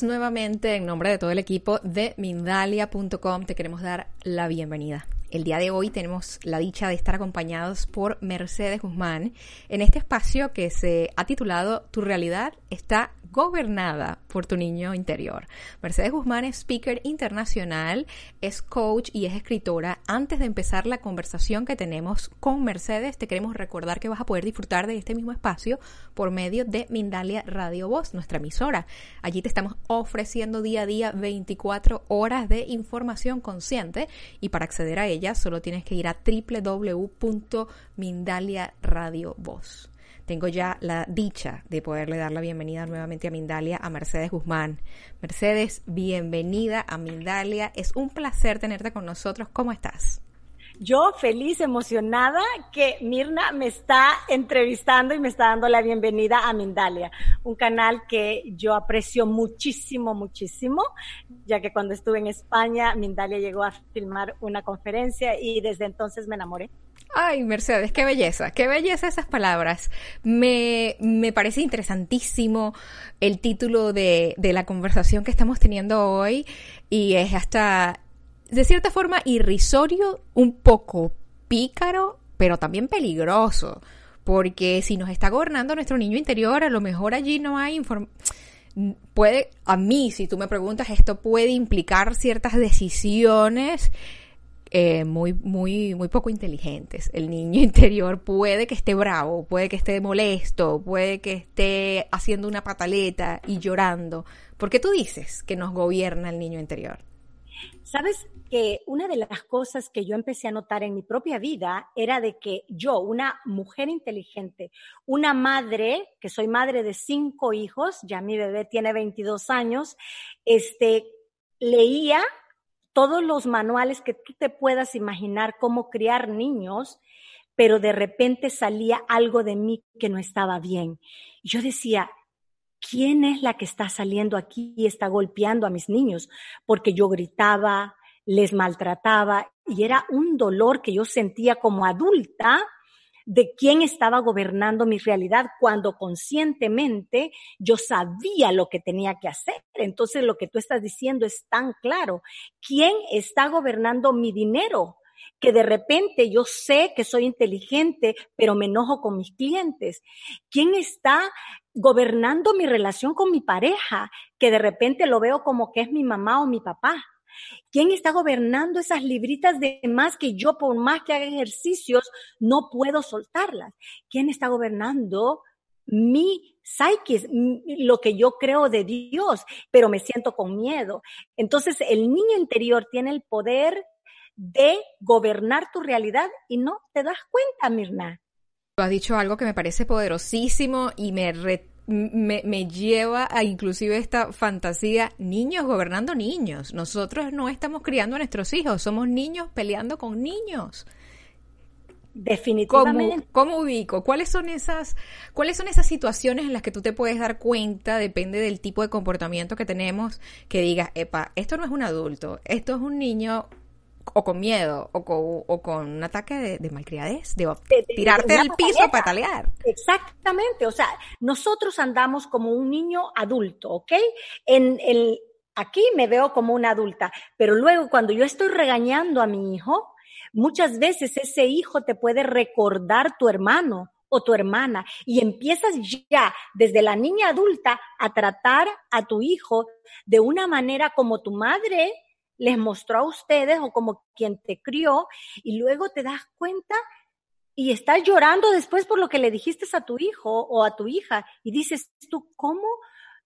Nuevamente en nombre de todo el equipo de Mindalia.com. Te queremos dar la bienvenida. El día de hoy tenemos la dicha de estar acompañados por Mercedes Guzmán en este espacio que se ha titulado Tu realidad está gobernada por tu niño interior. Mercedes Guzmán es speaker internacional, es coach y es escritora. Antes de empezar la conversación que tenemos con Mercedes, te queremos recordar que vas a poder disfrutar de este mismo espacio por medio de Mindalia Radio Voz, nuestra emisora. Allí te estamos ofreciendo día a día 24 horas de información consciente y para acceder a ella solo tienes que ir a www.mindaliaradiovoz tengo ya la dicha de poderle dar la bienvenida nuevamente a Mindalia a Mercedes Guzmán. Mercedes, bienvenida a Mindalia. Es un placer tenerte con nosotros. ¿Cómo estás? Yo feliz, emocionada que Mirna me está entrevistando y me está dando la bienvenida a Mindalia, un canal que yo aprecio muchísimo, muchísimo, ya que cuando estuve en España, Mindalia llegó a filmar una conferencia y desde entonces me enamoré. Ay, Mercedes, qué belleza, qué belleza esas palabras. Me, me parece interesantísimo el título de, de la conversación que estamos teniendo hoy y es hasta, de cierta forma, irrisorio, un poco pícaro, pero también peligroso. Porque si nos está gobernando nuestro niño interior, a lo mejor allí no hay información puede, a mí, si tú me preguntas, esto puede implicar ciertas decisiones eh, muy, muy, muy poco inteligentes. El niño interior puede que esté bravo, puede que esté molesto, puede que esté haciendo una pataleta y llorando. ¿Por qué tú dices que nos gobierna el niño interior? Sabes que una de las cosas que yo empecé a notar en mi propia vida era de que yo, una mujer inteligente, una madre, que soy madre de cinco hijos, ya mi bebé tiene 22 años, este, leía todos los manuales que tú te puedas imaginar cómo criar niños, pero de repente salía algo de mí que no estaba bien. Yo decía, ¿quién es la que está saliendo aquí y está golpeando a mis niños? Porque yo gritaba, les maltrataba y era un dolor que yo sentía como adulta de quién estaba gobernando mi realidad cuando conscientemente yo sabía lo que tenía que hacer. Entonces lo que tú estás diciendo es tan claro. ¿Quién está gobernando mi dinero? que de repente yo sé que soy inteligente, pero me enojo con mis clientes. ¿Quién está gobernando mi relación con mi pareja? Que de repente lo veo como que es mi mamá o mi papá. ¿Quién está gobernando esas libritas de más que yo por más que haga ejercicios no puedo soltarlas? ¿Quién está gobernando mi psiquis, lo que yo creo de Dios, pero me siento con miedo? Entonces el niño interior tiene el poder de gobernar tu realidad y no te das cuenta, Mirna. Tú has dicho algo que me parece poderosísimo y me me, lleva a inclusive esta fantasía, niños gobernando niños. Nosotros no estamos criando a nuestros hijos, somos niños peleando con niños. Definitivamente. ¿Cómo, ubico? ¿Cuáles son esas, cuáles son esas situaciones en las que tú te puedes dar cuenta, depende del tipo de comportamiento que tenemos, que digas, epa, esto no es un adulto, esto es un niño o con miedo o con, o con un ataque de, de malcriadez, de, tirarte del piso a patalear. Exactamente, o sea, nosotros andamos como un niño adulto, ¿ok? En el, aquí me veo como una adulta, pero luego cuando yo estoy regañando a mi hijo, muchas veces ese hijo te puede recordar tu hermano o tu hermana y empiezas ya desde la niña adulta a tratar a tu hijo de una manera como tu madre les mostró a ustedes o como quien te crió y luego te das cuenta y estás llorando después por lo que le dijiste a tu hijo o a tu hija y dices tú, ¿cómo?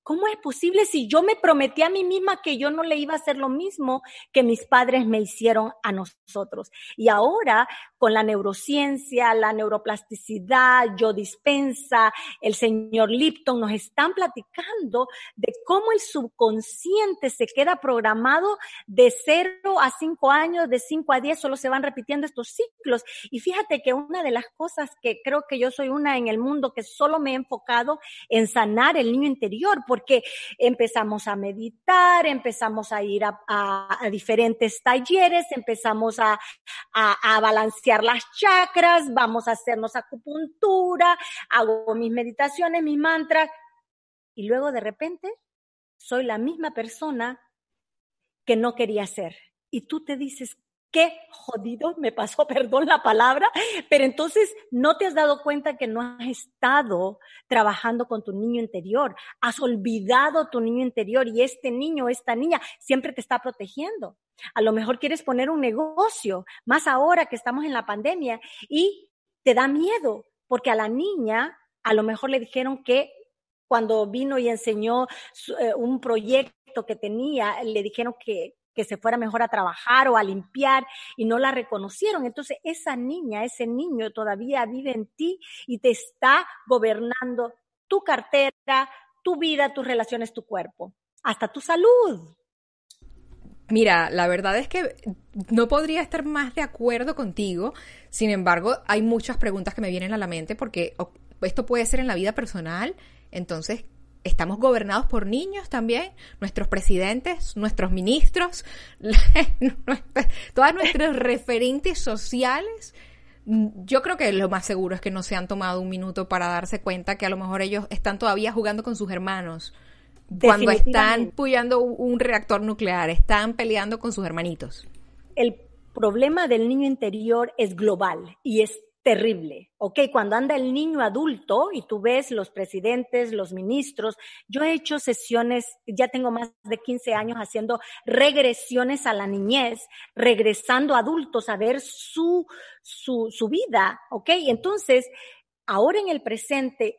¿Cómo es posible si yo me prometí a mí misma que yo no le iba a hacer lo mismo que mis padres me hicieron a nosotros? Y ahora, con la neurociencia, la neuroplasticidad, yo dispensa, el señor Lipton nos están platicando de cómo el subconsciente se queda programado de 0 a 5 años, de 5 a 10, solo se van repitiendo estos ciclos. Y fíjate que una de las cosas que creo que yo soy una en el mundo que solo me he enfocado en sanar el niño interior, empezamos a meditar, empezamos a ir a, diferentes talleres, empezamos a, a, balancear las chakras, vamos a hacernos acupuntura, hago mis meditaciones, mis mantras, y luego de repente soy la misma persona que no quería ser. Y tú te dices, qué jodido me pasó, perdón la palabra, pero entonces no te has dado cuenta que no has estado trabajando con tu niño interior, has olvidado tu niño interior y este niño, esta niña siempre te está protegiendo. A lo mejor quieres poner un negocio, más ahora que estamos en la pandemia, y te da miedo, porque a la niña a lo mejor le dijeron que cuando vino y enseñó eh, un proyecto que tenía, le dijeron que, que se fuera mejor a trabajar o a limpiar y no la reconocieron. Entonces esa niña, ese niño todavía vive en ti y te está gobernando tu cartera, tu vida, tus relaciones, tu cuerpo, hasta tu salud. Mira, la verdad es que no podría estar más de acuerdo contigo. Sin embargo, hay muchas preguntas que me vienen a la mente porque esto puede ser en la vida personal. Entonces, estamos gobernados por niños también, nuestros presidentes, nuestros ministros, todas nuestras referentes sociales. Yo creo que lo más seguro es que no se han tomado un minuto para darse cuenta que a lo mejor ellos están todavía jugando con sus hermanos. Cuando están puyando un reactor nuclear, están peleando con sus hermanitos. El problema del niño interior es global y es terrible, ¿ok? Cuando anda el niño adulto y tú ves los presidentes, los ministros, yo he hecho sesiones, ya tengo más de 15 años haciendo regresiones a la niñez, regresando adultos a ver su, su, su vida, ¿ok? Entonces, ahora en el presente,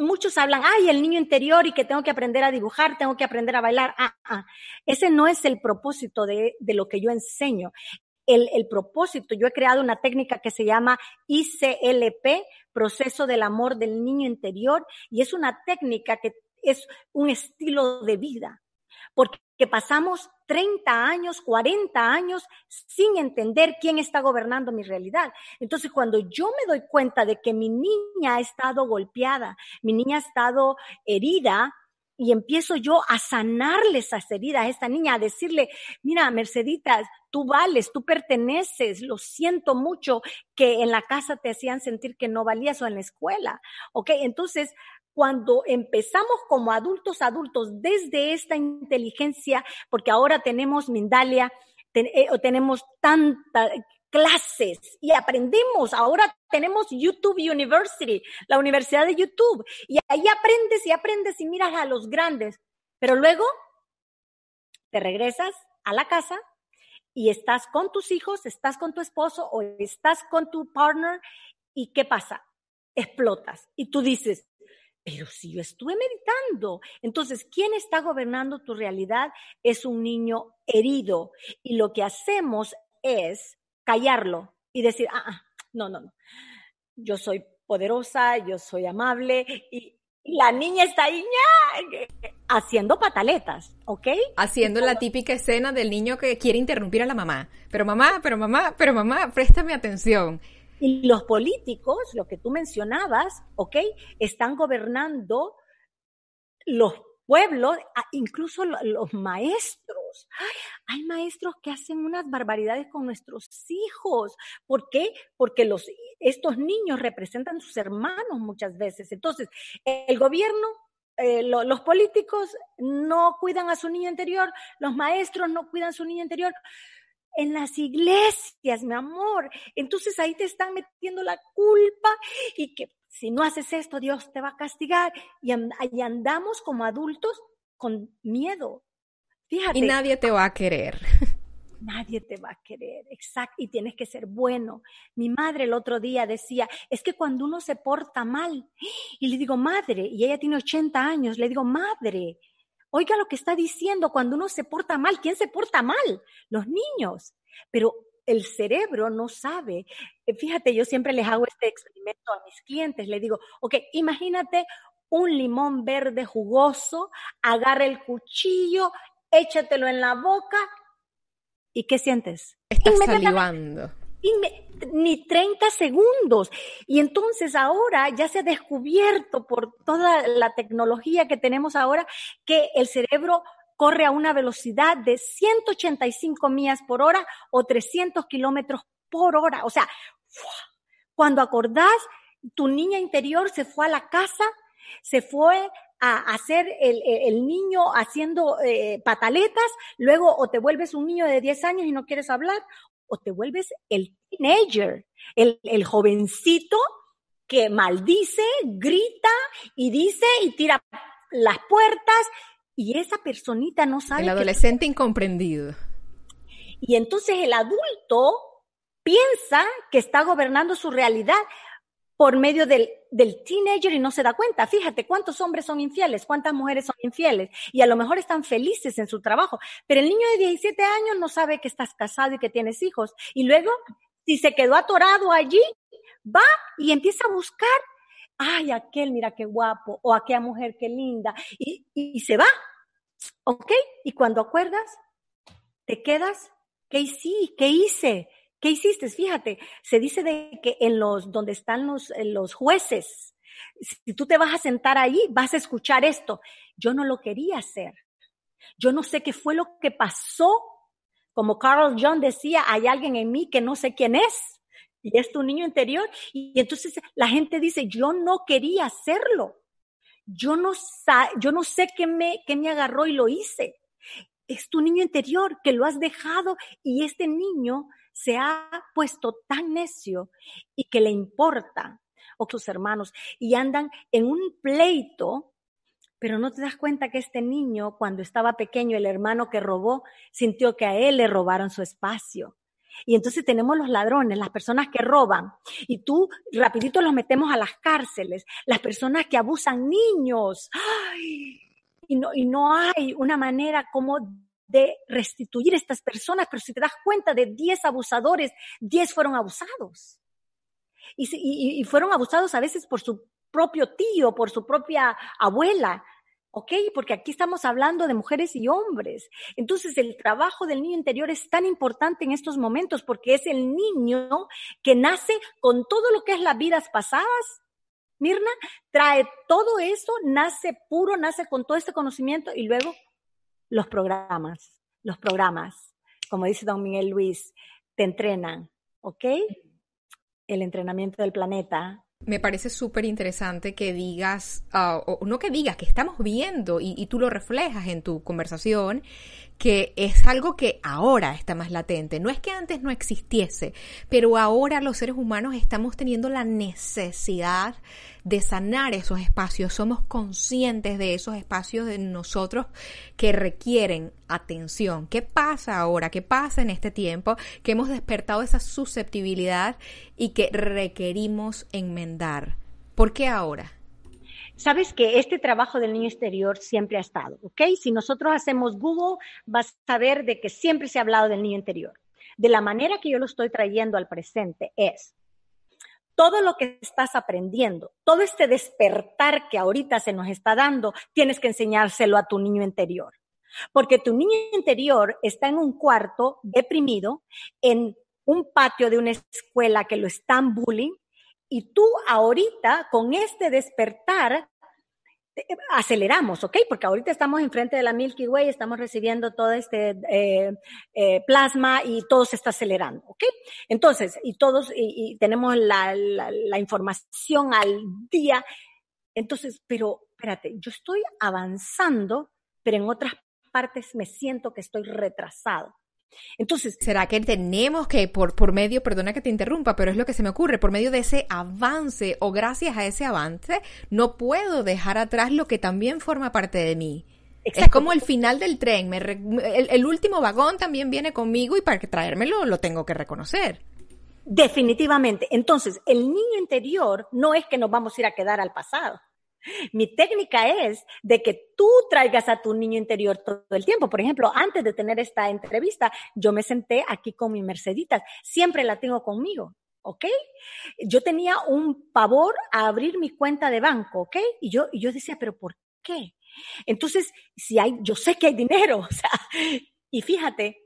muchos hablan, ay, el niño interior y que tengo que aprender a dibujar, tengo que aprender a bailar. Ah, ah. Ese no es el propósito de, de, lo que yo enseño el, propósito. Yo he creado una técnica que se llama ICLP, proceso del amor del niño interior, y es una técnica que es un estilo de vida, porque pasamos 30 años, 40 años sin entender quién está gobernando mi realidad. Entonces, cuando yo me doy cuenta de que mi niña ha estado golpeada, mi niña ha estado herida, y empiezo yo a sanarle esas heridas a esta niña, a decirle, mira, Merceditas, tú vales, tú perteneces, lo siento mucho que en la casa te hacían sentir que no valías o en la escuela, ¿ok? Entonces, cuando empezamos como adultos adultos desde esta inteligencia, porque ahora tenemos Mindalia, eh, tenemos tanta, clases y aprendemos. Ahora tenemos YouTube University, la Universidad de YouTube, y ahí aprendes y aprendes y miras a los grandes. Pero luego te regresas a la casa y estás con tus hijos, estás con tu esposo o estás con tu partner y ¿qué pasa? Explotas y tú dices, pero si yo estuve meditando. Entonces, ¿quién está gobernando tu realidad? Es un niño herido. Y lo que hacemos es callarlo y decir, ah, ah, no, no, no, yo soy poderosa, yo soy amable y, la niña está ahí haciendo pataletas, ¿ok? Haciendo la típica escena del niño que quiere interrumpir a la mamá. Pero mamá, pero mamá, pero mamá, préstame atención. Y los políticos, lo que tú mencionabas, ¿ok? Están gobernando los pueblos, incluso los maestros. hay maestros que hacen unas barbaridades con nuestros hijos. ¿Por qué? Porque los, estos niños representan a sus hermanos muchas veces. Entonces, el gobierno eh, los políticos no cuidan a su niño interior, los maestros no cuidan a su niño interior. En las iglesias, mi amor. Entonces ahí te están metiendo la culpa y que si no haces esto, Dios te va a castigar. Y, andamos como adultos con miedo. Fíjate. Y nadie te va a querer. Nadie te va a querer, exacto, y tienes que ser bueno. Mi madre el otro día decía, es que cuando uno se porta mal, y le digo, madre, y ella tiene 80 años, le digo, madre, oiga lo que está diciendo, cuando uno se porta mal, ¿quién se porta mal? Los niños. Pero el cerebro no sabe. Eh, fíjate, yo siempre les hago este experimento a mis clientes. Le digo, ok, imagínate un limón verde jugoso, agarra el cuchillo, échatelo en la boca. ¿Y qué sientes? Estás salivando. ni 30 segundos. Y entonces ahora ya se ha descubierto por toda la tecnología que tenemos ahora que el cerebro corre a una velocidad de 185 millas por hora o 300 kilómetros por hora. O sea, cuando acordás, tu niña interior se fue a la casa, se fue a hacer el, niño haciendo eh, pataletas, luego o te vuelves un niño de 10 años y no quieres hablar, o te vuelves el teenager, el, el jovencito que maldice, grita y dice y tira las puertas y esa personita no sabe. El adolescente incomprendido. Y entonces el adulto piensa que está gobernando su realidad por medio del, del, teenager y no se da cuenta. Fíjate cuántos hombres son infieles, cuántas mujeres son infieles y a lo mejor están felices en su trabajo, pero el niño de 17 años no sabe que estás casado y que tienes hijos. Y luego, si se quedó atorado allí, va y empieza a buscar, ay, aquel, mira qué guapo, o aquella mujer qué linda, y, y, se va. ¿Ok? Y cuando acuerdas, te quedas, ¿qué hice? ¿Qué hice? ¿Qué hiciste? Fíjate, se dice de que en los, donde están los, los jueces, si tú te vas a sentar ahí, vas a escuchar esto. Yo no lo quería hacer. Yo no sé qué fue lo que pasó. Como Carl John decía, hay alguien en mí que no sé quién es. Y es tu niño interior. Y entonces la gente dice, yo no quería hacerlo. Yo no, yo no sé qué me, qué me agarró y lo hice. Es tu niño interior que lo has dejado y este niño se ha puesto tan necio y que le importa o sus hermanos y andan en un pleito, pero no te das cuenta que este niño cuando estaba pequeño, el hermano que robó, sintió que a él le robaron su espacio. Y entonces tenemos los ladrones, las personas que roban, y tú rapidito los metemos a las cárceles, las personas que abusan niños. Y, no, y no hay una manera como de restituir a estas personas, pero si te das cuenta de 10 abusadores, 10 fueron abusados. Y, y, fueron abusados a veces por su propio tío, por su propia abuela, ¿ok? Porque aquí estamos hablando de mujeres y hombres. Entonces el trabajo del niño interior es tan importante en estos momentos porque es el niño que nace con todo lo que es las vidas pasadas. Mirna trae todo eso, nace puro, nace con todo este conocimiento y luego los programas, los programas, como dice don Miguel Luis, te entrenan, ¿ok? El entrenamiento del planeta. Me parece súper interesante que digas, ah, o no que digas, que estamos viendo y, y tú lo reflejas en tu conversación, que es algo que ahora está más latente. No es que antes no existiese, pero ahora los seres humanos estamos teniendo la necesidad de sanar esos espacios. Somos conscientes de esos espacios de nosotros que requieren atención. ¿Qué pasa ahora? ¿Qué pasa en este tiempo? Que hemos despertado esa susceptibilidad y que requerimos enmendar. ¿Por qué ahora? Sabes que este trabajo del niño exterior siempre ha estado, ¿ok? Si nosotros hacemos Google, vas a ver de que siempre se ha hablado del niño interior. De la manera que yo lo estoy trayendo al presente es todo lo que estás aprendiendo, todo este despertar que ahorita se nos está dando, tienes que enseñárselo a tu niño interior. Porque tu niño interior está en un cuarto deprimido, en un patio de una escuela que lo están bullying, y tú ahorita, con este despertar, aceleramos, ¿ok? Porque ahorita estamos enfrente de la Milky Way, estamos recibiendo todo este eh, eh, plasma y todo se está acelerando, ¿ok? Entonces, y todos, y, tenemos la, la, información al día. Entonces, pero espérate, yo estoy avanzando, pero en otras partes me siento que estoy retrasado. Entonces, ¿será que tenemos que, por, por medio, perdona que te interrumpa, pero es lo que se me ocurre, por medio de ese avance o gracias a ese avance, no puedo dejar atrás lo que también forma parte de mí? Es como el final del tren, me el, el, último vagón también viene conmigo y para que traérmelo lo tengo que reconocer. Definitivamente. Entonces, el niño interior no es que nos vamos a ir a quedar al pasado. Mi técnica es de que tú traigas a tu niño interior todo el tiempo. Por ejemplo, antes de tener esta entrevista, yo me senté aquí con mi Merceditas. Siempre la tengo conmigo. ¿ok? Yo tenía un pavor a abrir mi cuenta de banco, ¿ok? Y yo, y yo decía, pero ¿por qué? Entonces, si hay, yo sé que hay dinero, o sea, y fíjate,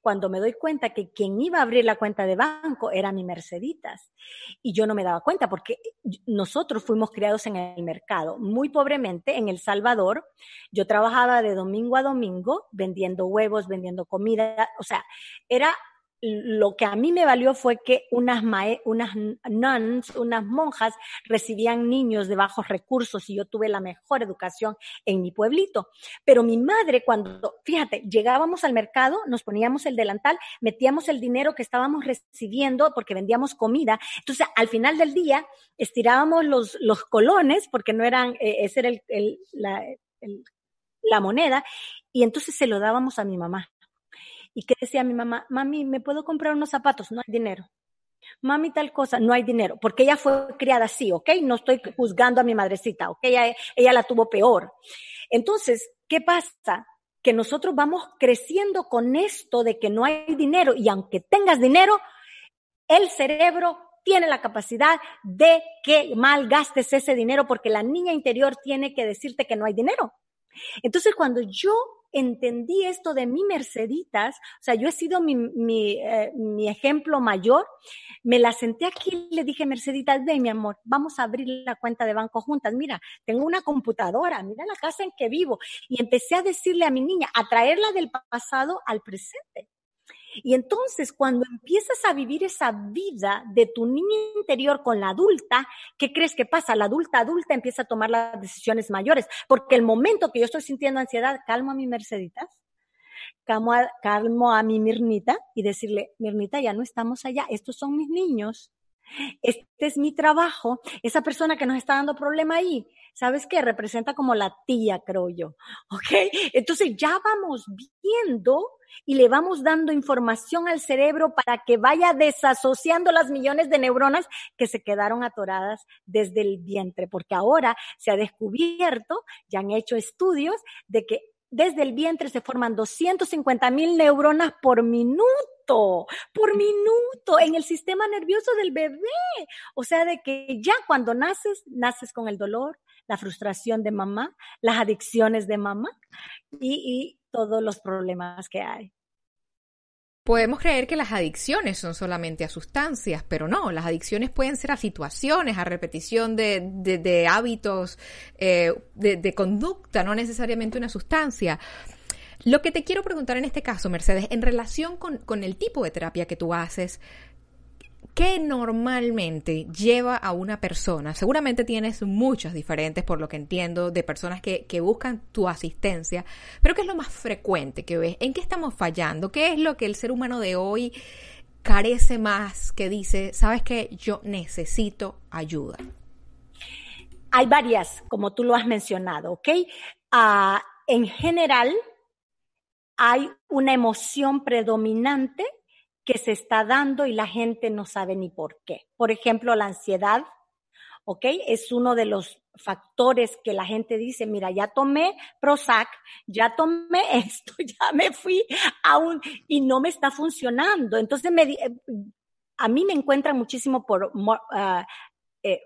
cuando me doy cuenta que quien iba a abrir la cuenta de banco era mi Merceditas. Y yo no me daba cuenta porque nosotros fuimos criados en el mercado, muy pobremente en El Salvador. Yo trabajaba de domingo a domingo vendiendo huevos, vendiendo comida, o sea, era lo que a mí me valió fue que unas, unas nuns, unas monjas, recibían niños de bajos recursos y yo tuve la mejor educación en mi pueblito. Pero mi madre, cuando, fíjate, llegábamos al mercado, nos poníamos el delantal, metíamos el dinero que estábamos recibiendo porque vendíamos comida. Entonces, al final del día, estirábamos los, los colones, porque no eran, eh, ese era el, la, la moneda, y entonces se lo dábamos a mi mamá. ¿Y qué decía mi mamá? Mami, ¿me puedo comprar unos zapatos? No hay dinero. Mami, tal cosa, no hay dinero, porque ella fue criada así, ¿ok? No estoy juzgando a mi madrecita, ¿ok? Ella, ella la tuvo peor. Entonces, ¿qué pasa? Que nosotros vamos creciendo con esto de que no hay dinero y aunque tengas dinero, el cerebro tiene la capacidad de que malgastes ese dinero porque la niña interior tiene que decirte que no hay dinero. Entonces, cuando yo entendí esto de mi Merceditas, o sea, yo he sido mi, mi, eh, mi ejemplo mayor, me la senté aquí y le dije, Merceditas, ven mi amor, vamos a abrir la cuenta de banco juntas, mira, tengo una computadora, mira la casa en que vivo, y empecé a decirle a mi niña, a traerla del pasado al presente. Y entonces cuando empiezas a vivir esa vida de tu niña interior con la adulta, ¿qué crees que pasa? La adulta adulta empieza a tomar las decisiones mayores, porque el momento que yo estoy sintiendo ansiedad, calmo a mi Merceditas, calmo a, calmo a mi Mirnita y decirle, Mirnita, ya no estamos allá, estos son mis niños. Este es mi trabajo. Esa persona que nos está dando problema ahí, ¿sabes qué? Representa como la tía, creo yo. ¿Ok? Entonces ya vamos viendo y le vamos dando información al cerebro para que vaya desasociando las millones de neuronas que se quedaron atoradas desde el vientre, porque ahora se ha descubierto, ya han hecho estudios de que desde el vientre se forman 250 mil neuronas por minuto, por minuto, en el sistema nervioso del bebé. O sea, de que ya cuando naces, naces con el dolor, la frustración de mamá, las adicciones de mamá y, todos los problemas que hay. Podemos creer que las adicciones son solamente a sustancias, pero no, las adicciones pueden ser a situaciones, a repetición de, hábitos, eh, de, conducta, no necesariamente una sustancia. Lo que te quiero preguntar en este caso, Mercedes, en relación con, con el tipo de terapia que tú haces, ¿Qué normalmente lleva a una persona? Seguramente tienes muchas diferentes, por lo que entiendo, de personas que, buscan tu asistencia, pero ¿qué es lo más frecuente que ves? ¿En qué estamos fallando? ¿Qué es lo que el ser humano de hoy carece más que dice, sabes que yo necesito ayuda? Hay varias, como tú lo has mencionado, ¿ok? Ah, en general, hay una emoción predominante que se está dando y la gente no sabe ni por qué. Por ejemplo, la ansiedad, ¿ok? Es uno de los factores que la gente dice, mira, ya tomé Prozac, ya tomé esto, ya me fui a un, y no me está funcionando. Entonces, me, eh, a mí me encuentran muchísimo por uh,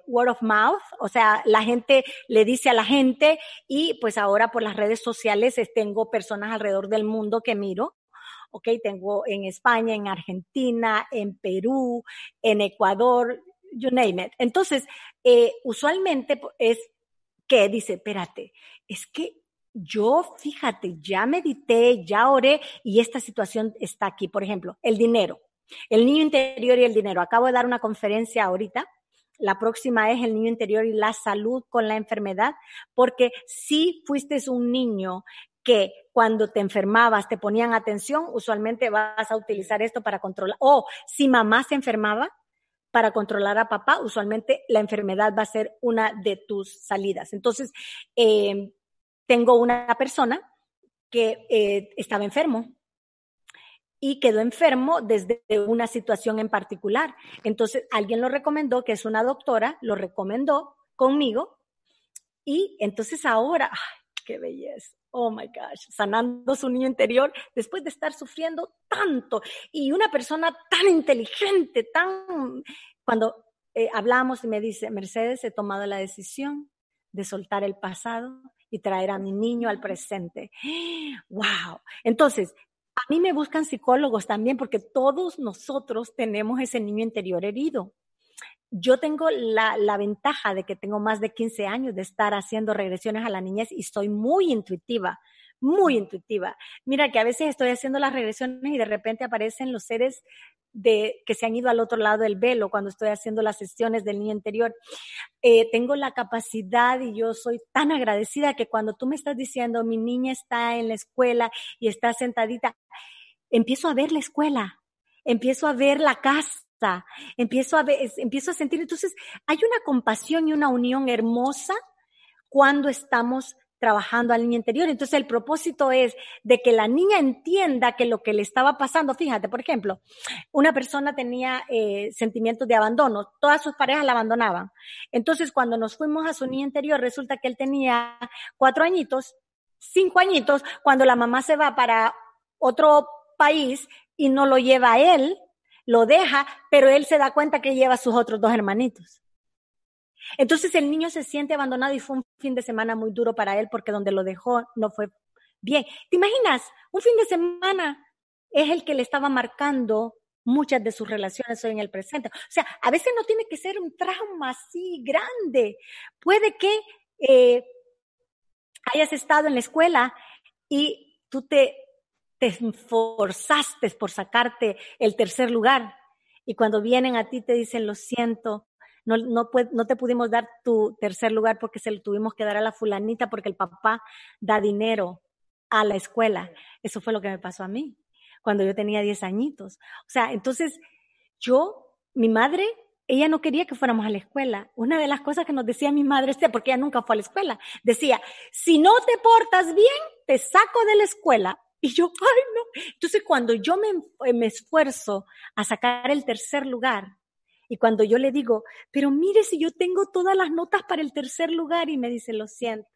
word of mouth, o sea, la gente le dice a la gente y pues ahora por las redes sociales tengo personas alrededor del mundo que miro ok, tengo en España, en Argentina, en Perú, en Ecuador, you name it. Entonces, eh, usualmente es que dice, espérate, es que yo, fíjate, ya medité, ya oré y esta situación está aquí. Por ejemplo, el dinero, el niño interior y el dinero. Acabo de dar una conferencia ahorita. La próxima es el niño interior y la salud con la enfermedad, porque si fuiste un niño que cuando te enfermabas te ponían atención, usualmente vas a utilizar esto para controlar. O si mamá se enfermaba, para controlar a papá, usualmente la enfermedad va a ser una de tus salidas. Entonces, eh, tengo una persona que eh, estaba enfermo y quedó enfermo desde una situación en particular. Entonces, alguien lo recomendó, que es una doctora, lo recomendó conmigo y entonces ahora, qué belleza. Oh my gosh, sanando su niño interior después de estar sufriendo tanto. Y una persona tan inteligente, tan. Cuando eh, hablamos y me dice, Mercedes, he tomado la decisión de soltar el pasado y traer a mi niño al presente. ¡Wow! Entonces, a mí me buscan psicólogos también porque todos nosotros tenemos ese niño interior herido yo tengo la, ventaja de que tengo más de 15 años de estar haciendo regresiones a la niñez y soy muy intuitiva. muy intuitiva. Mira que a veces estoy haciendo las regresiones y de repente aparecen los seres de, que se han ido al otro lado del velo cuando estoy haciendo las sesiones del niño interior. Eh, tengo la capacidad y yo soy tan agradecida que cuando tú me estás diciendo mi niña está en la escuela y está sentadita, empiezo a ver la escuela, empiezo a ver la casa, empiezo a empiezo a sentir, entonces hay una compasión y una unión hermosa cuando estamos trabajando al niño interior. Entonces el propósito es de que la niña entienda que lo que le estaba pasando, fíjate, por ejemplo, una persona tenía eh, sentimientos de abandono, todas sus parejas la abandonaban. Entonces cuando nos fuimos a su niño interior, resulta que él tenía cuatro añitos, cinco añitos, cuando la mamá se va para otro país y no lo lleva a él, lo deja, pero él se da cuenta que lleva a sus otros dos hermanitos. Entonces el niño se siente abandonado y fue un fin de semana muy duro para él porque donde lo dejó no fue bien. ¿Te imaginas? Un fin de semana es el que le estaba marcando muchas de sus relaciones hoy en el presente. O sea, a veces no tiene que ser un trauma así grande. Puede que eh, hayas estado en la escuela y tú te, te esforzaste por sacarte el tercer lugar y cuando vienen a ti te dicen, lo siento, no, no, te pudimos dar tu tercer lugar porque se lo tuvimos que dar a la fulanita porque el papá da dinero a la escuela. Eso fue lo que me pasó a mí cuando yo tenía 10 añitos. O sea, entonces yo, mi madre, ella no quería que fuéramos a la escuela. Una de las cosas que nos decía mi madre, porque ella nunca fue a la escuela, decía, si no te portas bien, te saco de la escuela. Y yo, ay, no. Entonces, cuando yo me, me esfuerzo a sacar el tercer lugar, y cuando yo le digo, pero mire si yo tengo todas las notas para el tercer lugar y me dice, lo siento,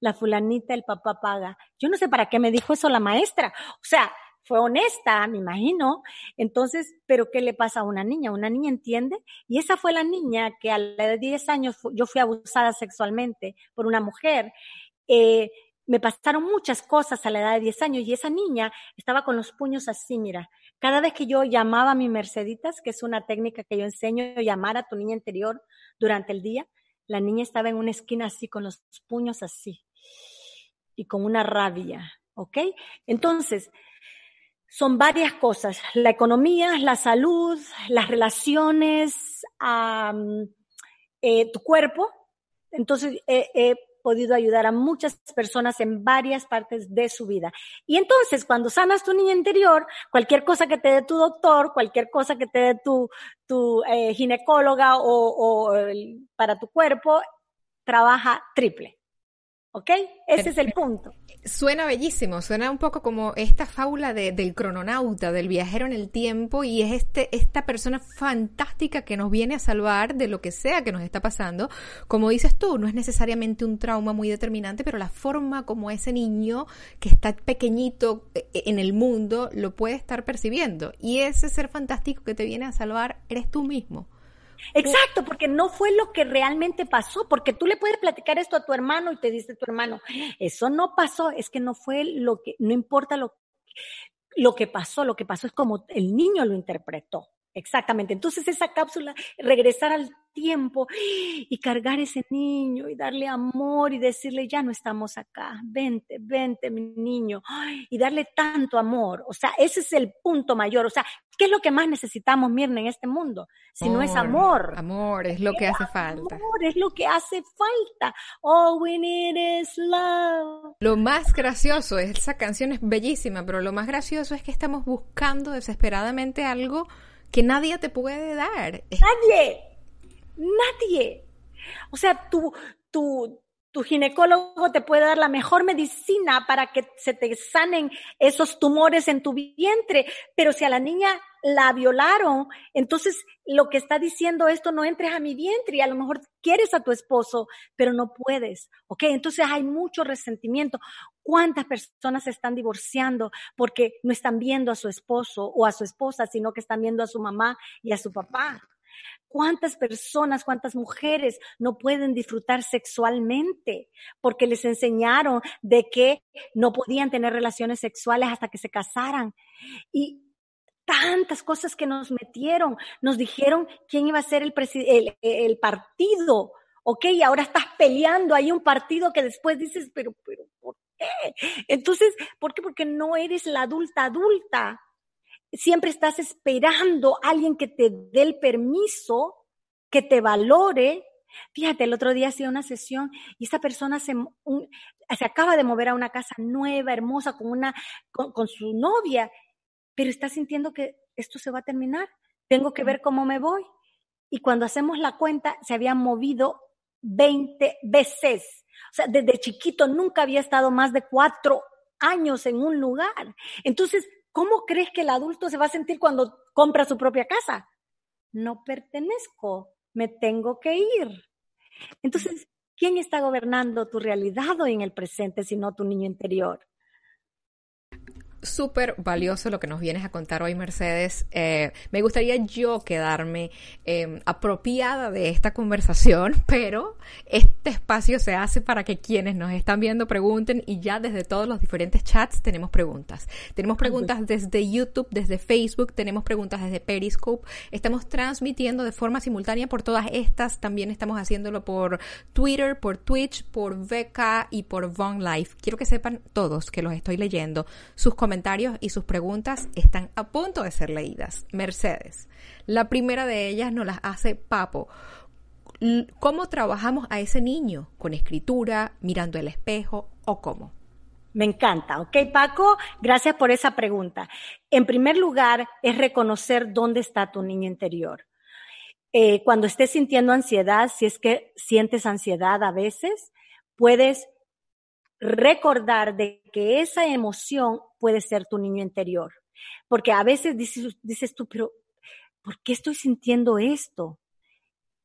la fulanita, el papá paga. Yo no sé para qué me dijo eso la maestra. O sea, fue honesta, me imagino. Entonces, ¿pero qué le pasa a una niña? Una niña entiende. Y esa fue la niña que a la edad de 10 años yo fui abusada sexualmente por una mujer. Eh, me pasaron muchas cosas a la edad de 10 años y esa niña estaba con los puños así, mira, cada vez que yo llamaba a mi Merceditas, que es una técnica que yo enseño, llamar a tu niña interior durante el día, la niña estaba en una esquina así, con los puños así, y con una rabia, ¿ok? Entonces, son varias cosas, la economía, la salud, las relaciones, eh, tu cuerpo. Entonces, eh, eh, podido ayudar a muchas personas en varias partes de su vida. Y entonces, cuando sanas tu niña interior, cualquier cosa que te dé tu doctor, cualquier cosa que te dé tu, tu eh, ginecóloga o, o para tu cuerpo, trabaja triple. ¿Ok? Ese es el punto. Suena bellísimo, suena un poco como esta fábula de, del crononauta, del viajero en el tiempo, y es este, esta persona fantástica que nos viene a salvar de lo que sea que nos está pasando. Como dices tú, no es necesariamente un trauma muy determinante, pero la forma como ese niño que está pequeñito eh, en el mundo lo puede estar percibiendo. Y ese ser fantástico que te viene a salvar eres tú mismo. Exacto, porque no fue lo que realmente pasó, porque tú le puedes platicar esto a tu hermano y te dice tu hermano, eso no pasó, es que no fue lo que, no importa lo, lo que pasó, lo que pasó es como el niño lo interpretó. Exactamente. Entonces esa cápsula, regresar al tiempo y cargar ese niño y darle amor y decirle, ya no estamos acá, vente, vente, mi niño, y darle tanto amor. O sea, ese es el punto mayor. O sea, ¿qué es lo que más necesitamos, Mirna, en este mundo? Si no es amor. Amor es lo que hace falta. Amor es lo que hace falta. All we need is love. Lo más gracioso, esa canción es bellísima, pero lo más gracioso es que estamos buscando desesperadamente algo que nadie te puede dar. Nadie, nadie. O sea, tu, tu, tu ginecólogo te puede dar la mejor medicina para que se te sanen esos tumores en tu vientre, pero si a la niña la violaron, entonces lo que está diciendo esto no entres a mi vientre y a lo mejor quieres a tu esposo, pero no puedes, ¿ok? Entonces hay mucho resentimiento. ¿Cuántas personas se están divorciando porque no están viendo a su esposo o a su esposa, sino que están viendo a su mamá y a su papá? ¿Cuántas personas, cuántas mujeres no pueden disfrutar sexualmente porque les enseñaron de que no podían tener relaciones sexuales hasta que se casaran? Y tantas cosas que nos metieron, nos dijeron quién iba a ser el, el, el partido, ok, ahora estás peleando ahí un partido que después dices, pero, pero, ¿por Entonces, ¿por qué? Porque no eres la adulta adulta. Siempre estás esperando a alguien que te dé el permiso, que te valore. Fíjate, el otro día hacía una sesión y esa persona se, se acaba de mover a una casa nueva, hermosa, con, una, con su novia, pero está sintiendo que esto se va a terminar. Tengo que ver cómo me voy. Y cuando hacemos la cuenta, se había movido 20 veces. O sea, desde chiquito nunca había estado más de cuatro años en un lugar. Entonces, ¿cómo crees que el adulto se va a sentir cuando compra su propia casa? No pertenezco, me tengo que ir. Entonces, ¿quién está gobernando tu realidad hoy en el presente sino tu niño interior? Súper valioso lo que nos vienes a contar hoy, Mercedes. Eh, me gustaría yo quedarme em, apropiada de esta conversación, pero este espacio se hace para que quienes nos están viendo pregunten y ya desde todos los diferentes chats tenemos preguntas. Tenemos preguntas desde YouTube, desde Facebook, tenemos preguntas desde Periscope. Estamos transmitiendo de forma simultánea por todas estas. También estamos haciéndolo por Twitter, por Twitch, por VK y por Von Life. Quiero que sepan todos que los estoy leyendo. Sus comentarios y sus preguntas están a punto de ser leídas. Mercedes, la primera de ellas nos las hace Papo. ¿Cómo trabajamos a ese niño? ¿Con escritura, mirando el espejo o cómo? Me encanta, ¿ok, Paco? Gracias por esa pregunta. En primer lugar, es reconocer dónde está tu niño interior. Eh, cuando estés sintiendo ansiedad, si es que sientes ansiedad a veces, puedes recordar de que esa emoción puede ser tu niño interior. Porque a veces dices, tú, pero ¿por qué estoy sintiendo esto?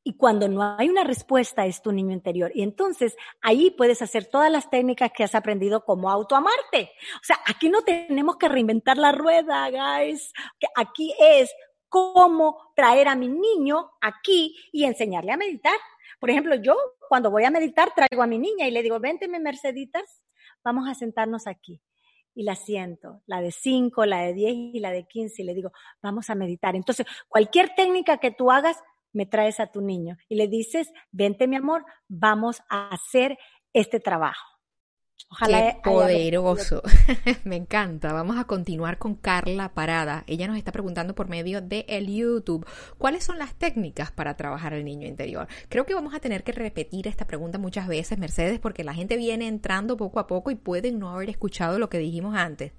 Y cuando no hay una respuesta es tu niño interior. Y entonces ahí puedes hacer todas las técnicas que has aprendido como autoamarte. O sea, aquí no tenemos que reinventar la rueda, guys. Aquí es cómo traer a mi niño aquí y enseñarle a meditar. Por ejemplo, yo cuando voy a meditar traigo a mi niña y le digo, vénteme Merceditas, vamos a sentarnos aquí. Y la siento, la de 5, la de 10 y la de 15, y le digo, vamos a meditar. Entonces, cualquier técnica que tú hagas, me traes a tu niño y le dices, vente mi amor, vamos a hacer este trabajo. Ojalá Qué poderoso. Me encanta. Vamos a continuar con Carla Parada. Ella nos está preguntando por medio de el YouTube, ¿cuáles son las técnicas para trabajar el niño interior? Creo que vamos a tener que repetir esta pregunta muchas veces, Mercedes, porque la gente viene entrando poco a poco y pueden no haber escuchado lo que dijimos antes.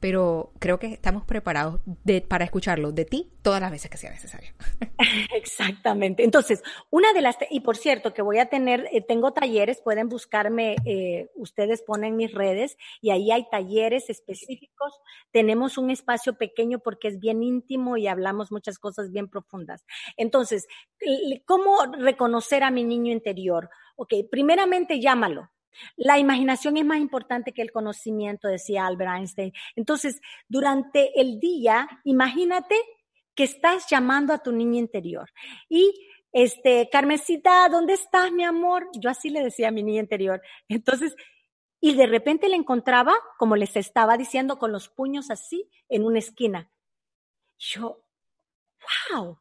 Pero creo que estamos preparados para escucharlo de ti todas las veces que sea necesario. Exactamente. Entonces, una de las, y por cierto, que voy a tener, eh, tengo talleres, pueden buscarme eh, ustedes por en mis redes y ahí hay talleres específicos. Tenemos un espacio pequeño porque es bien íntimo y hablamos muchas cosas bien profundas. Entonces, ¿cómo reconocer a mi niño interior? Ok, primeramente llámalo. La imaginación es más importante que el conocimiento, decía Albert Einstein. Entonces, durante el día, imagínate que estás llamando a tu niño interior y este, Carmesita, ¿dónde estás, mi amor? Yo así le decía a mi niña interior. Entonces, y de repente le encontraba, como les estaba diciendo, con los puños así en una esquina. Yo, wow,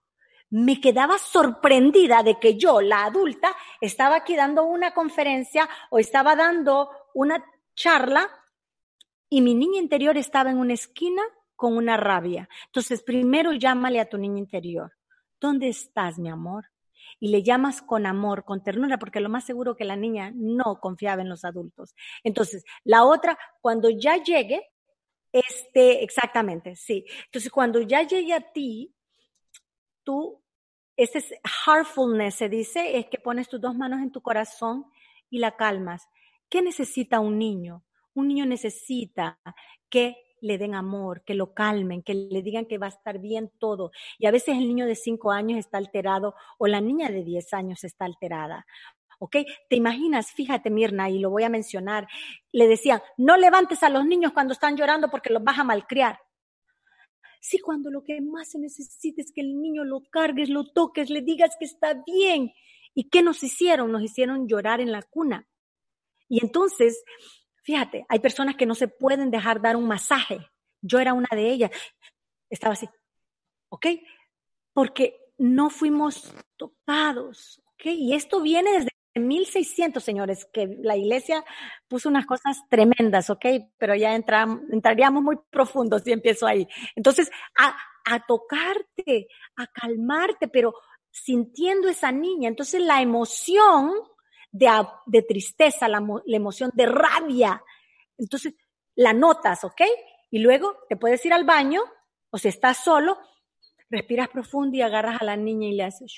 me quedaba sorprendida de que yo, la adulta, estaba aquí dando una conferencia o estaba dando una charla y mi niña interior estaba en una esquina con una rabia. Entonces, primero llámale a tu niño interior. ¿Dónde estás, mi amor? Y le llamas con amor, con ternura, porque lo más seguro que la niña no confiaba en los adultos. Entonces, la otra, cuando ya llegue, este, exactamente, sí. Entonces, cuando ya llegue a ti, tú, este es heartfulness, se dice, es que pones tus dos manos en tu corazón y la calmas. ¿Qué necesita un niño? Un niño necesita que le den amor, que lo calmen, que le digan que va a estar bien todo. Y a veces el niño de 5 años está alterado o la niña de 10 años está alterada. ¿Ok? ¿Te imaginas? Fíjate, Mirna, y lo voy a mencionar. Le decían, no levantes a los niños cuando están llorando porque los vas a malcriar. Sí, cuando lo que más se necesita es que el niño lo cargues, lo toques, le digas que está bien. ¿Y qué nos hicieron? Nos hicieron llorar en la cuna. Y entonces, Fíjate, hay personas que no se pueden dejar dar un masaje. Yo era una de ellas. Estaba así, ¿ok? Porque no fuimos tocados, ¿ok? Y esto viene desde 1600, señores, que la iglesia puso unas cosas tremendas, ¿ok? Pero ya entraríamos muy profundo si empiezo ahí. Entonces, a tocarte, a calmarte, pero sintiendo esa niña. Entonces, la emoción de, de tristeza, la, emoción de rabia, entonces la notas, ¿ok? Y luego te puedes ir al baño, o si estás solo, respiras profundo y agarras a la niña y le haces,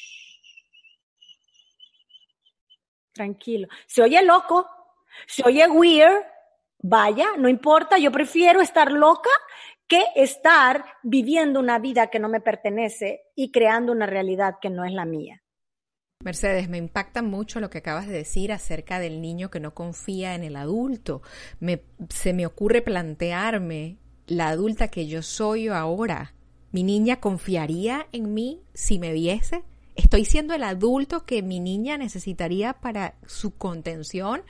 tranquilo. Se oye loco, se oye weird, vaya, no importa, yo prefiero estar loca que estar viviendo una vida que no me pertenece y creando una realidad que no es la mía. Mercedes, me impacta mucho lo que acabas de decir acerca del niño que no confía en el adulto. Se me ocurre plantearme la adulta que yo soy ahora. ¿Mi niña confiaría en mí si me viese? ¿Estoy siendo el adulto que mi niña necesitaría para su contención?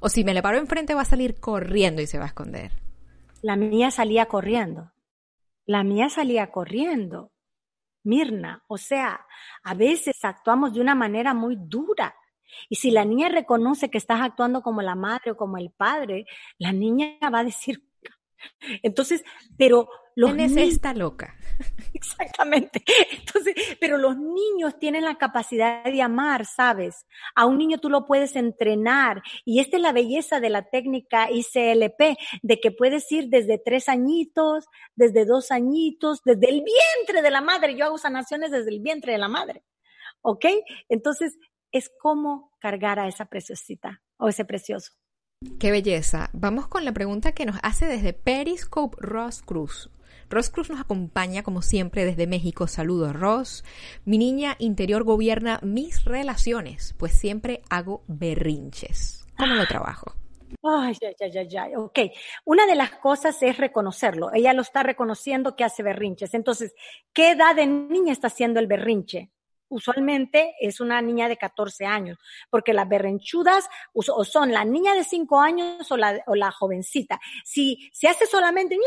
¿O si me le paro enfrente va a salir corriendo y se va a esconder? La mía salía corriendo. La mía salía corriendo. Mirna, o sea, a veces actuamos de una manera muy dura. Y si la niña reconoce que estás actuando como la madre o como el padre, la niña va a decir, entonces, pero los niños... esta loca. Exactamente. Entonces, pero los niños tienen la capacidad de amar, ¿sabes? A un niño tú lo puedes entrenar. Y esta es la belleza de la técnica ICLP, de que puedes ir desde tres añitos, desde dos añitos, desde el vientre de la madre. Yo hago sanaciones desde el vientre de la madre. ¿Ok? Entonces, es como cargar a esa preciosita o ese precioso. Qué belleza. Vamos con la pregunta que nos hace desde Periscope Ross Cruz. Ross Cruz nos acompaña como siempre desde México. Saludos, Ross. Mi niña interior gobierna mis relaciones, pues siempre hago berrinches. ¿Cómo lo trabajo? Ay, ya, ya, ya, ya. Ok. Una de las cosas es reconocerlo. Ella lo está reconociendo que hace berrinches. Entonces, ¿qué edad de niña está haciendo el berrinche? Usualmente es una niña de 14 años, porque las berrenchudas o son la niña de 5 años o la, o la jovencita. Si se hace solamente,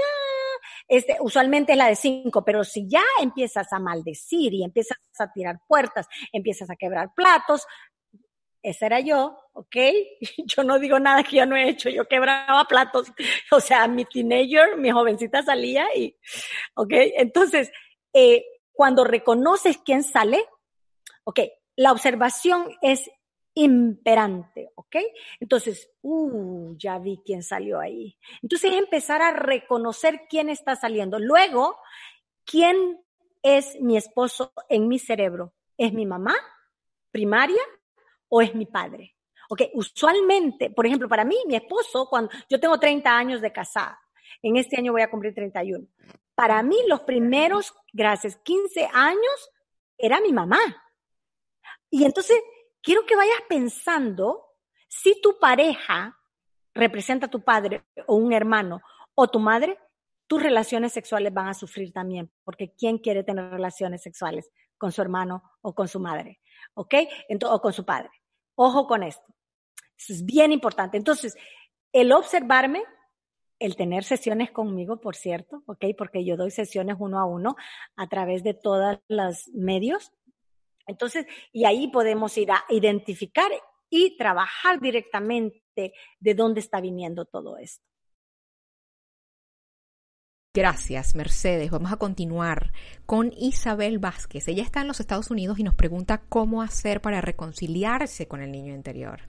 este, usualmente es la de 5, pero si ya empiezas a maldecir y empiezas a tirar puertas, empiezas a quebrar platos, esa era yo, ¿ok? Yo no digo nada que yo no he hecho, yo quebraba platos, o sea, mi teenager, mi jovencita salía y, ¿ok? Entonces, eh, cuando reconoces quién sale, Ok, la observación es imperante, ¿ok? Entonces, uh, ya vi quién salió ahí. Entonces, empezar a reconocer quién está saliendo. Luego, ¿quién es mi esposo en mi cerebro? ¿Es mi mamá primaria o es mi padre? Ok, usualmente, por ejemplo, para mí, mi esposo, cuando yo tengo 30 años de casada, en este año voy a cumplir 31. Para mí, los primeros, gracias, 15 años, era mi mamá. Y entonces, quiero que vayas pensando si tu pareja representa a tu padre o un hermano o tu madre, tus relaciones sexuales van a sufrir también, porque ¿quién quiere tener relaciones sexuales con su hermano o con su madre? ¿Ok? o con su padre. Ojo con esto. Eso es bien importante. Entonces, el observarme, el tener sesiones conmigo, por cierto, ¿ok? Porque yo doy sesiones uno a uno a través de todos los medios entonces, y ahí podemos ir a identificar y trabajar directamente de dónde está viniendo todo esto. Gracias, Mercedes. Vamos a continuar con Isabel Vázquez. Ella está en los Estados Unidos y nos pregunta cómo hacer para reconciliarse con el niño interior.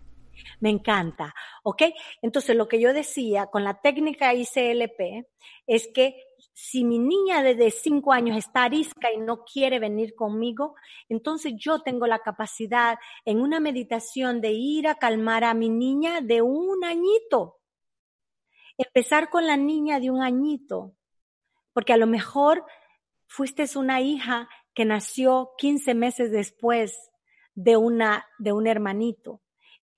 Me encanta, ¿ok? Entonces, lo que yo decía con la técnica ICLP es que si mi niña de cinco años está arisca y no quiere venir conmigo, entonces yo tengo la capacidad en una meditación de ir a calmar a mi niña de un añito. Empezar con la niña de un añito, porque a lo mejor fuiste una hija que nació 15 meses después de una de un hermanito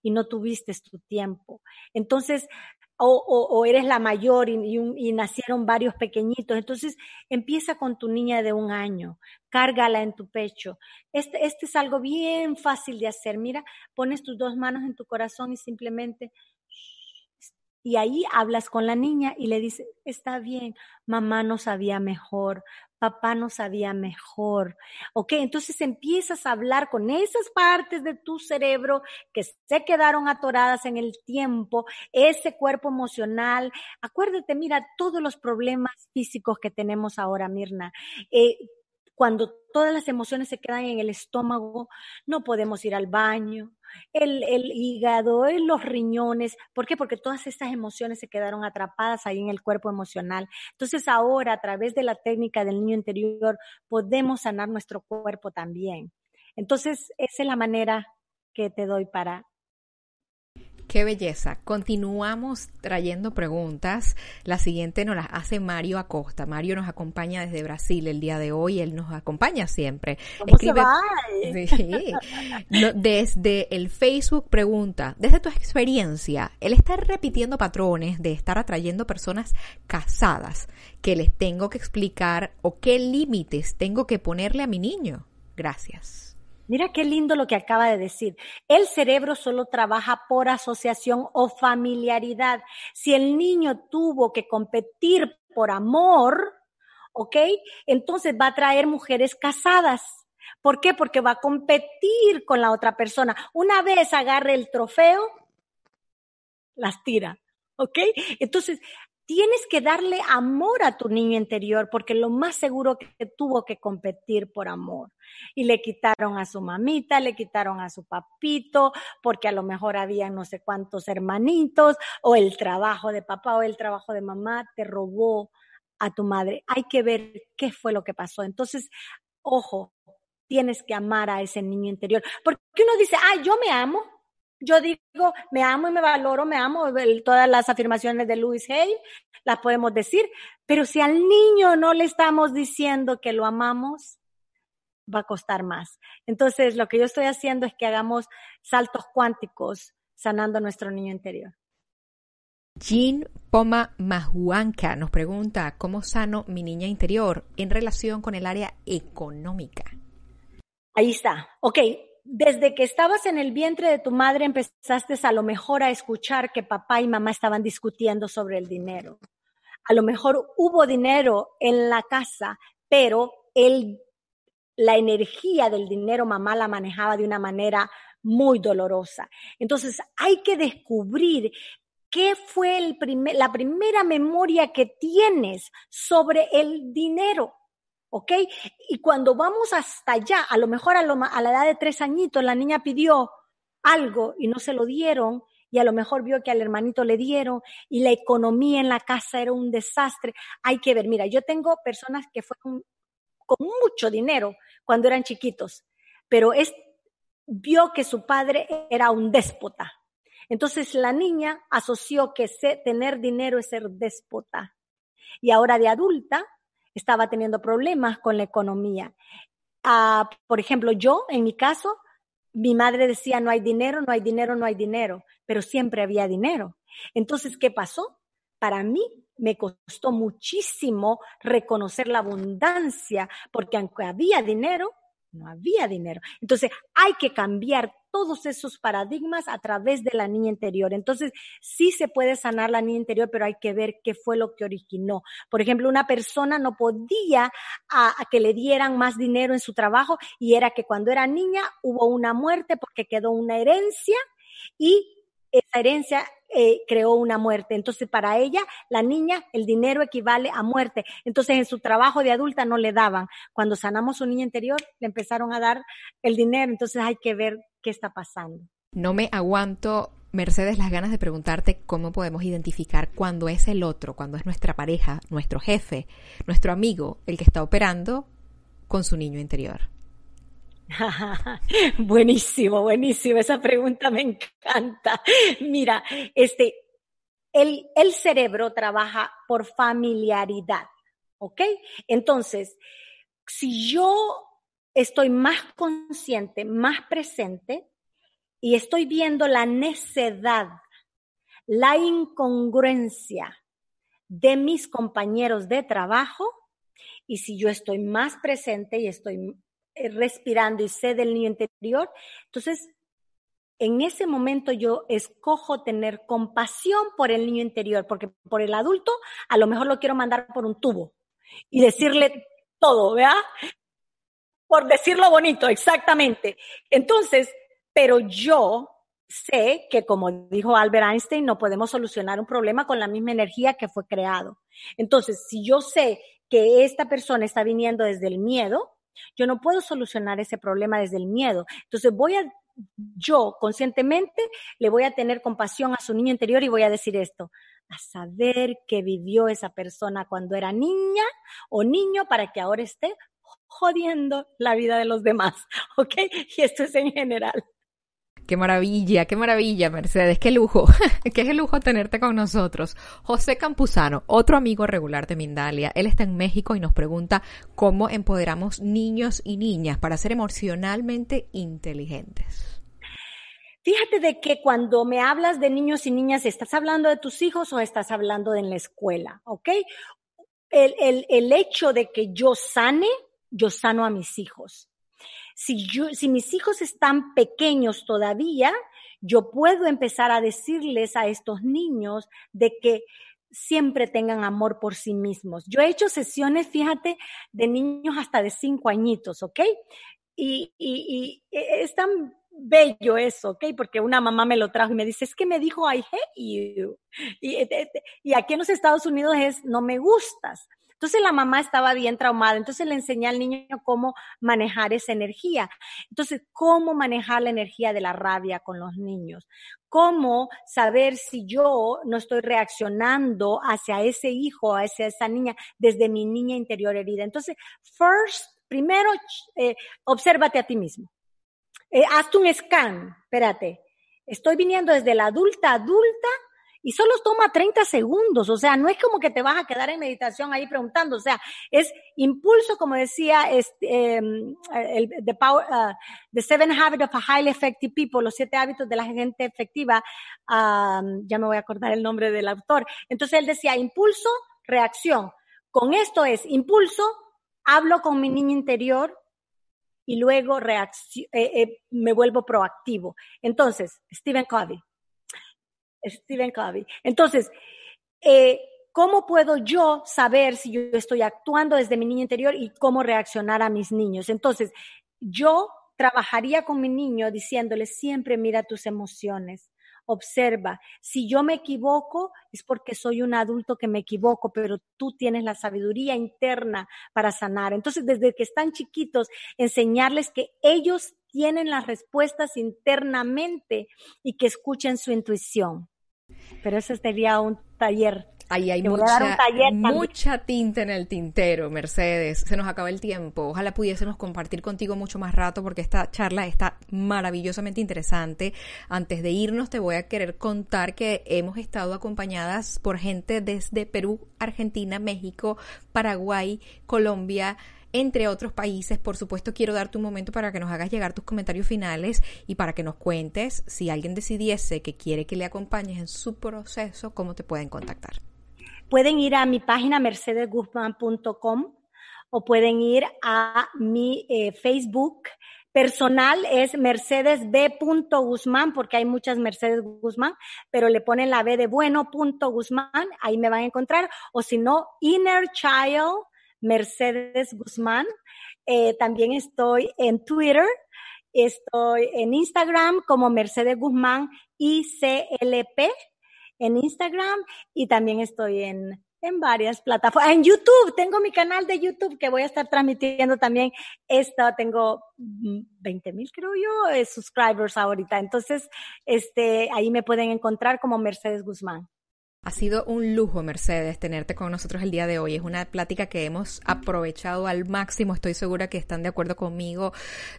y no tuviste tu tiempo. Entonces, o, eres la mayor y, nacieron varios pequeñitos. Entonces empieza con tu niña de un año, cárgala en tu pecho. Este, este es algo bien fácil de hacer. Mira, pones tus dos manos en tu corazón y simplemente y ahí hablas con la niña y le dices, está bien, mamá no sabía mejor, papá no sabía mejor. ¿Ok? Entonces empiezas a hablar con esas partes de tu cerebro que se quedaron atoradas en el tiempo, ese cuerpo emocional. Acuérdate, mira, todos los problemas físicos que tenemos ahora, Mirna. Eh, cuando todas las emociones se quedan en el estómago, no podemos ir al baño, el, el, hígado, los riñones. ¿Por qué? Porque todas estas emociones se quedaron atrapadas ahí en el cuerpo emocional. Entonces ahora, a través de la técnica del niño interior, podemos sanar nuestro cuerpo también. Entonces, esa es la manera que te doy para Qué belleza. Continuamos trayendo preguntas. La siguiente nos las hace Mario Acosta. Mario nos acompaña desde Brasil el día de hoy. Él nos acompaña siempre. Escribe... Sí. desde el Facebook pregunta, desde tu experiencia, él está repitiendo patrones de estar atrayendo personas casadas que les tengo que explicar o qué límites tengo que ponerle a mi niño. Gracias. Mira qué lindo lo que acaba de decir. El cerebro solo trabaja por asociación o familiaridad. Si el niño tuvo que competir por amor, ¿ok? Entonces va a traer mujeres casadas. ¿Por qué? Porque va a competir con la otra persona. Una vez agarre el trofeo, las tira. ¿Ok? Entonces, tienes que darle amor a tu niño interior porque lo más seguro que tuvo que competir por amor. Y le quitaron a su mamita, le quitaron a su papito, porque a lo mejor había no sé cuántos hermanitos, o el trabajo de papá o el trabajo de mamá te robó a tu madre. Hay que ver qué fue lo que pasó. Entonces, ojo, tienes que amar a ese niño interior. Porque uno dice, ah, yo me amo, yo digo, me amo y me valoro, me amo, todas las afirmaciones de Louis Hay las podemos decir, pero si al niño no le estamos diciendo que lo amamos, va a costar más. Entonces, lo que yo estoy haciendo es que hagamos saltos cuánticos sanando nuestro niño interior. Jean Poma Mahuanca nos pregunta, ¿cómo sano mi niña interior en relación con el área económica? Ahí está. Ok, desde que estabas en el vientre de tu madre empezaste a lo mejor a escuchar que papá y mamá estaban discutiendo sobre el dinero. A lo mejor hubo dinero en la casa, pero el, la energía del dinero mamá la manejaba de una manera muy dolorosa. Entonces hay que descubrir qué fue el la primera memoria que tienes sobre el dinero. ¿Ok? Y cuando vamos hasta allá, a lo mejor a, la edad de tres añitos, la niña pidió algo y no se lo dieron, y a lo mejor vio que al hermanito le dieron y la economía en la casa era un desastre. Hay que ver, mira, yo tengo personas que fueron con mucho dinero cuando eran chiquitos, pero es, vio que su padre era un déspota. Entonces la niña asoció que tener dinero es ser déspota. Y ahora de adulta estaba teniendo problemas con la economía. Ah, por ejemplo, yo, en mi caso, mi madre decía, no hay dinero, no hay dinero, no hay dinero, pero siempre había dinero. Entonces, ¿qué pasó? Para mí me costó muchísimo reconocer la abundancia, porque aunque había dinero, no había dinero. Entonces, hay que cambiar todos esos paradigmas a través de la niña interior. Entonces, sí se puede sanar la niña interior, pero hay que ver qué fue lo que originó. Por ejemplo, una persona no podía a, que le dieran más dinero en su trabajo y era que cuando era niña hubo una muerte porque quedó una herencia y esa herencia eh, creó una muerte. Entonces, para ella, la niña, el dinero equivale a muerte. Entonces, en su trabajo de adulta no le daban. Cuando sanamos su niña interior, le empezaron a dar el dinero. Entonces, hay que ver qué está pasando. No me aguanto, Mercedes, las ganas de preguntarte cómo podemos identificar cuando es el otro, cuando es nuestra pareja, nuestro jefe, nuestro amigo, el que está operando con su niño interior. buenísimo, buenísimo. Esa pregunta me encanta. Mira, este, el, el cerebro trabaja por familiaridad, ¿ok? Entonces, si yo estoy más consciente, más presente y estoy viendo la necedad, la incongruencia de mis compañeros de trabajo, y si yo estoy más presente y estoy eh, respirando y sé del niño interior, entonces en ese momento yo escojo tener compasión por el niño interior, porque por el adulto a lo mejor lo quiero mandar por un tubo y decirle todo, ¿verdad? Por decirlo bonito, exactamente. Entonces, pero yo sé que, como dijo Albert Einstein, no podemos solucionar un problema con la misma energía que fue creado. Entonces, si yo sé que esta persona está viniendo desde el miedo, yo no puedo solucionar ese problema desde el miedo. Entonces voy a, yo conscientemente le voy a tener compasión a su niño interior y voy a decir esto, a saber que vivió esa persona cuando era niña o niño para que ahora esté jodiendo la vida de los demás, ¿ok? Y esto es en general. Qué maravilla, qué maravilla, Mercedes, qué lujo, qué es el lujo tenerte con nosotros. José Campuzano, otro amigo regular de Mindalia, él está en México y nos pregunta cómo empoderamos niños y niñas para ser emocionalmente inteligentes. Fíjate de que cuando me hablas de niños y niñas, ¿estás hablando de tus hijos o estás hablando de en la escuela? ¿Ok? El, el, el hecho de que yo sane, yo sano a mis hijos si, yo, si mis hijos están pequeños todavía, yo puedo empezar a decirles a estos niños de que siempre tengan amor por sí mismos. Yo he hecho sesiones, fíjate, de niños hasta de cinco añitos, ¿ok? Y, y, y es tan bello eso, ¿ok? Porque una mamá me lo trajo y me dice, es que me dijo, I hate you. Y, y aquí en los Estados Unidos es, no me gustas. Entonces la mamá estaba bien traumada, entonces le enseñé al niño cómo manejar esa energía. Entonces, cómo manejar la energía de la rabia con los niños. Cómo saber si yo no estoy reaccionando hacia ese hijo, hacia esa niña, desde mi niña interior herida. Entonces, first, primero, eh, a ti mismo. Eh, hazte un scan, espérate. Estoy viniendo desde la adulta adulta y solo toma 30 segundos, o sea, no es como que te vas a quedar en meditación ahí preguntando, o sea, es impulso, como decía este, el, the, power, uh, the Seven Habits of a Highly Effective People, los siete hábitos de la gente efectiva, um, ya me voy a acordar el nombre del autor. Entonces él decía impulso, reacción. Con esto es impulso, hablo con mi niño interior, y luego eh, eh, me vuelvo proactivo. Entonces, Stephen Covey, Stephen Covey. Entonces, eh, ¿cómo puedo yo saber si yo estoy actuando desde mi niño interior y cómo reaccionar a mis niños? Entonces, yo trabajaría con mi niño diciéndole siempre mira tus emociones. Observa, si yo me equivoco es porque soy un adulto que me equivoco, pero tú tienes la sabiduría interna para sanar. Entonces, desde que están chiquitos, enseñarles que ellos tienen las respuestas internamente y que escuchen su intuición. Pero ese sería un taller. Ahí hay mucha, mucha tinta en el tintero, Mercedes. Se nos acaba el tiempo. Ojalá pudiésemos compartir contigo mucho más rato porque esta charla está maravillosamente interesante. Antes de irnos te voy a querer contar que hemos estado acompañadas por gente desde Perú, Argentina, México, Paraguay, Colombia, entre otros países. Por supuesto, quiero darte un momento para que nos hagas llegar tus comentarios finales y para que nos cuentes si alguien decidiese que quiere que le acompañes en su proceso, cómo te pueden contactar. Pueden ir a mi página mercedesguzman.com o pueden ir a mi eh, Facebook personal es Mercedes. Guzmán, porque hay muchas Mercedes Guzmán, pero le ponen la B de bueno Guzmán, ahí me van a encontrar, o si no, Inner Child Mercedes Guzmán. Eh, también estoy en Twitter, estoy en Instagram como Mercedes Guzmán ICLP en Instagram y también estoy en, en varias plataformas. En YouTube, tengo mi canal de YouTube que voy a estar transmitiendo también. Esta tengo 20 mil, creo yo, eh, subscribers ahorita. Entonces, este, ahí me pueden encontrar como Mercedes Guzmán. Ha sido un lujo, Mercedes, tenerte con nosotros el día de hoy. Es una plática que hemos aprovechado al máximo. Estoy segura que están de acuerdo conmigo.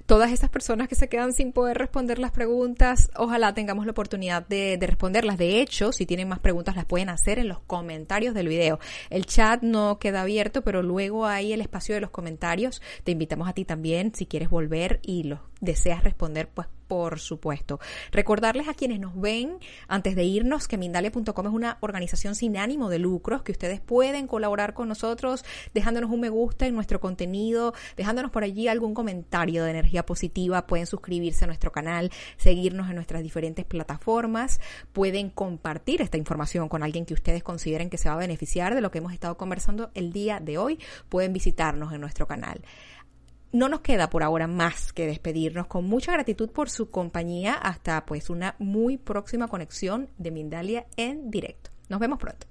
Todas esas personas que se quedan sin poder responder las preguntas, ojalá tengamos la oportunidad de, responderlas. De hecho, si tienen más preguntas, las pueden hacer en los comentarios del video. El chat no queda abierto, pero luego hay el espacio de los comentarios. Te invitamos a ti también, si quieres volver y los deseas responder, pues por supuesto. Recordarles a quienes nos ven antes de irnos que Mindalia.com es una organización sin ánimo de lucros, que ustedes pueden colaborar con nosotros dejándonos un me gusta en nuestro contenido, dejándonos por allí algún comentario de energía positiva, pueden suscribirse a nuestro canal, seguirnos en nuestras diferentes plataformas, pueden compartir esta información con alguien que ustedes consideren que se va a beneficiar de lo que hemos estado conversando el día de hoy, pueden visitarnos en nuestro canal. No nos queda por ahora más que despedirnos con mucha gratitud por su compañía hasta pues una muy próxima conexión de Mindalia en directo. Nos vemos pronto.